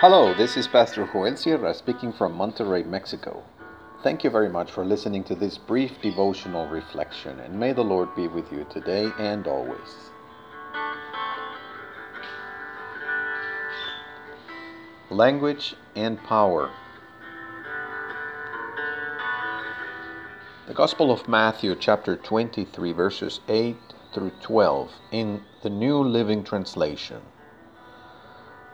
Hello, this is Pastor Joel Sierra speaking from Monterrey, Mexico. Thank you very much for listening to this brief devotional reflection, and may the Lord be with you today and always. Language and Power. The Gospel of Matthew, chapter 23, verses 8 through 12, in the New Living Translation.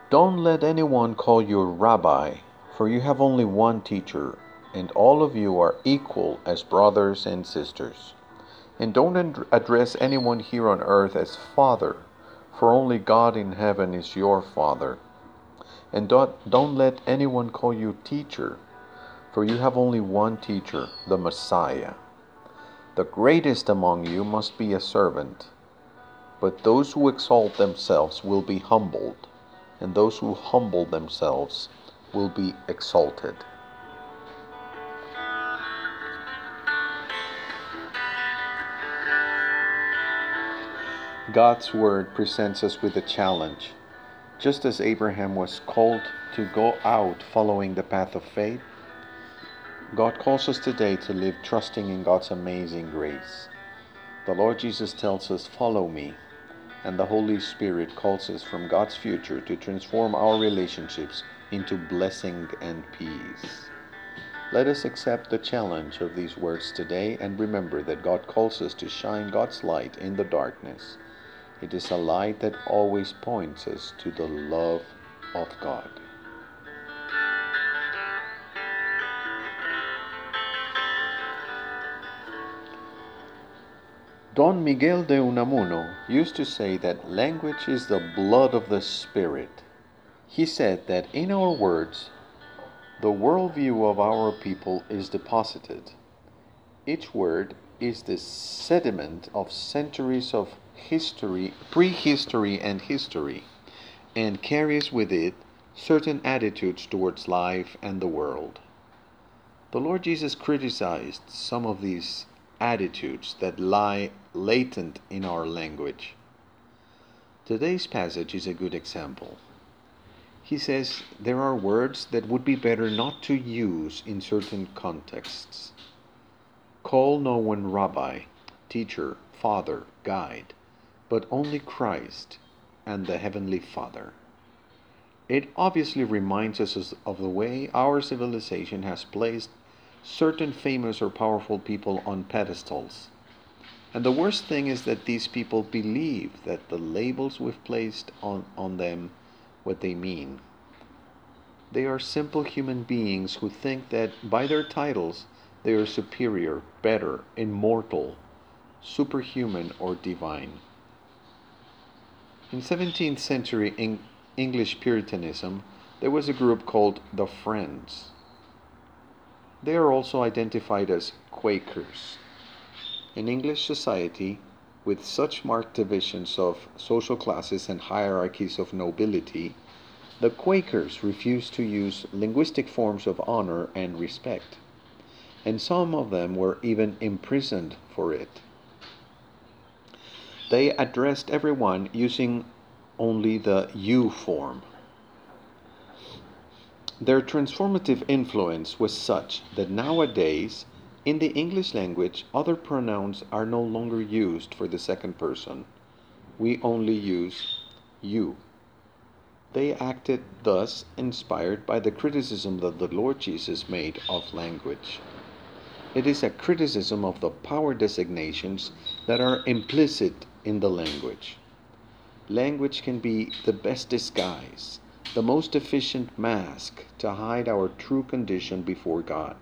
Don't let anyone call you rabbi, for you have only one teacher, and all of you are equal as brothers and sisters. And don't address anyone here on earth as Father, for only God in heaven is your Father. And don't, don't let anyone call you teacher, for you have only one teacher, the Messiah. The greatest among you must be a servant, but those who exalt themselves will be humbled and those who humble themselves will be exalted. God's Word presents us with a challenge. Just as Abraham was called to go out following the path of faith, God calls us today to live trusting in God's amazing grace. The Lord Jesus tells us, Follow me, and the Holy Spirit calls us from God's future to transform our relationships into blessing and peace. Let us accept the challenge of these words today and remember that God calls us to shine God's light in the darkness. It is a light that always points us to the love of God. Don Miguel de Unamuno used to say that language is the blood of the Spirit. He said that in our words, the worldview of our people is deposited. Each word is the sediment of centuries of history, prehistory, and history, and carries with it certain attitudes towards life and the world. The Lord Jesus criticized some of these attitudes that lie latent in our language. Today's passage is a good example. He says there are words that would be better not to use in certain contexts. Call no one rabbi, teacher, father, guide, but only Christ and the Heavenly Father. It obviously reminds us of the way our civilization has placed certain famous or powerful people on pedestals. And the worst thing is that these people believe that the labels we've placed on, on them what they mean. They are simple human beings who think that by their titles they are superior, better, immortal, superhuman, or divine. In 17th century English Puritanism, there was a group called the Friends. They are also identified as Quakers. In English society, with such marked divisions of social classes and hierarchies of nobility, the Quakers refused to use linguistic forms of honor and respect, and some of them were even imprisoned for it. They addressed everyone using only the you form. Their transformative influence was such that nowadays, in the English language, other pronouns are no longer used for the second person. We only use you. They acted thus inspired by the criticism that the Lord Jesus made of language. It is a criticism of the power designations that are implicit in the language. Language can be the best disguise the most efficient mask to hide our true condition before God.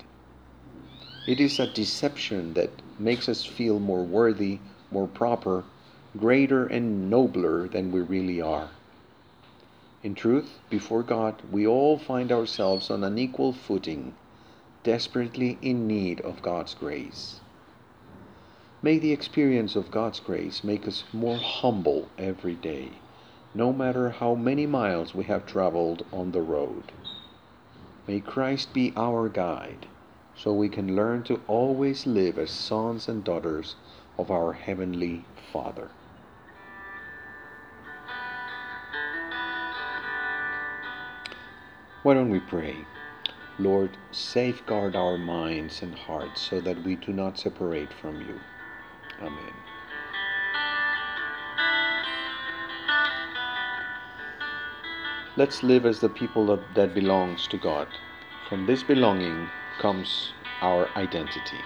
It is a deception that makes us feel more worthy, more proper, greater, and nobler than we really are. In truth, before God, we all find ourselves on an equal footing, desperately in need of God's grace. May the experience of God's grace make us more humble every day no matter how many miles we have traveled on the road. May Christ be our guide, so we can learn to always live as sons and daughters of our Heavenly Father. Why don't we pray? Lord, safeguard our minds and hearts so that we do not separate from you. Amen. Let's live as the people that, that belongs to God. From this belonging comes our identity.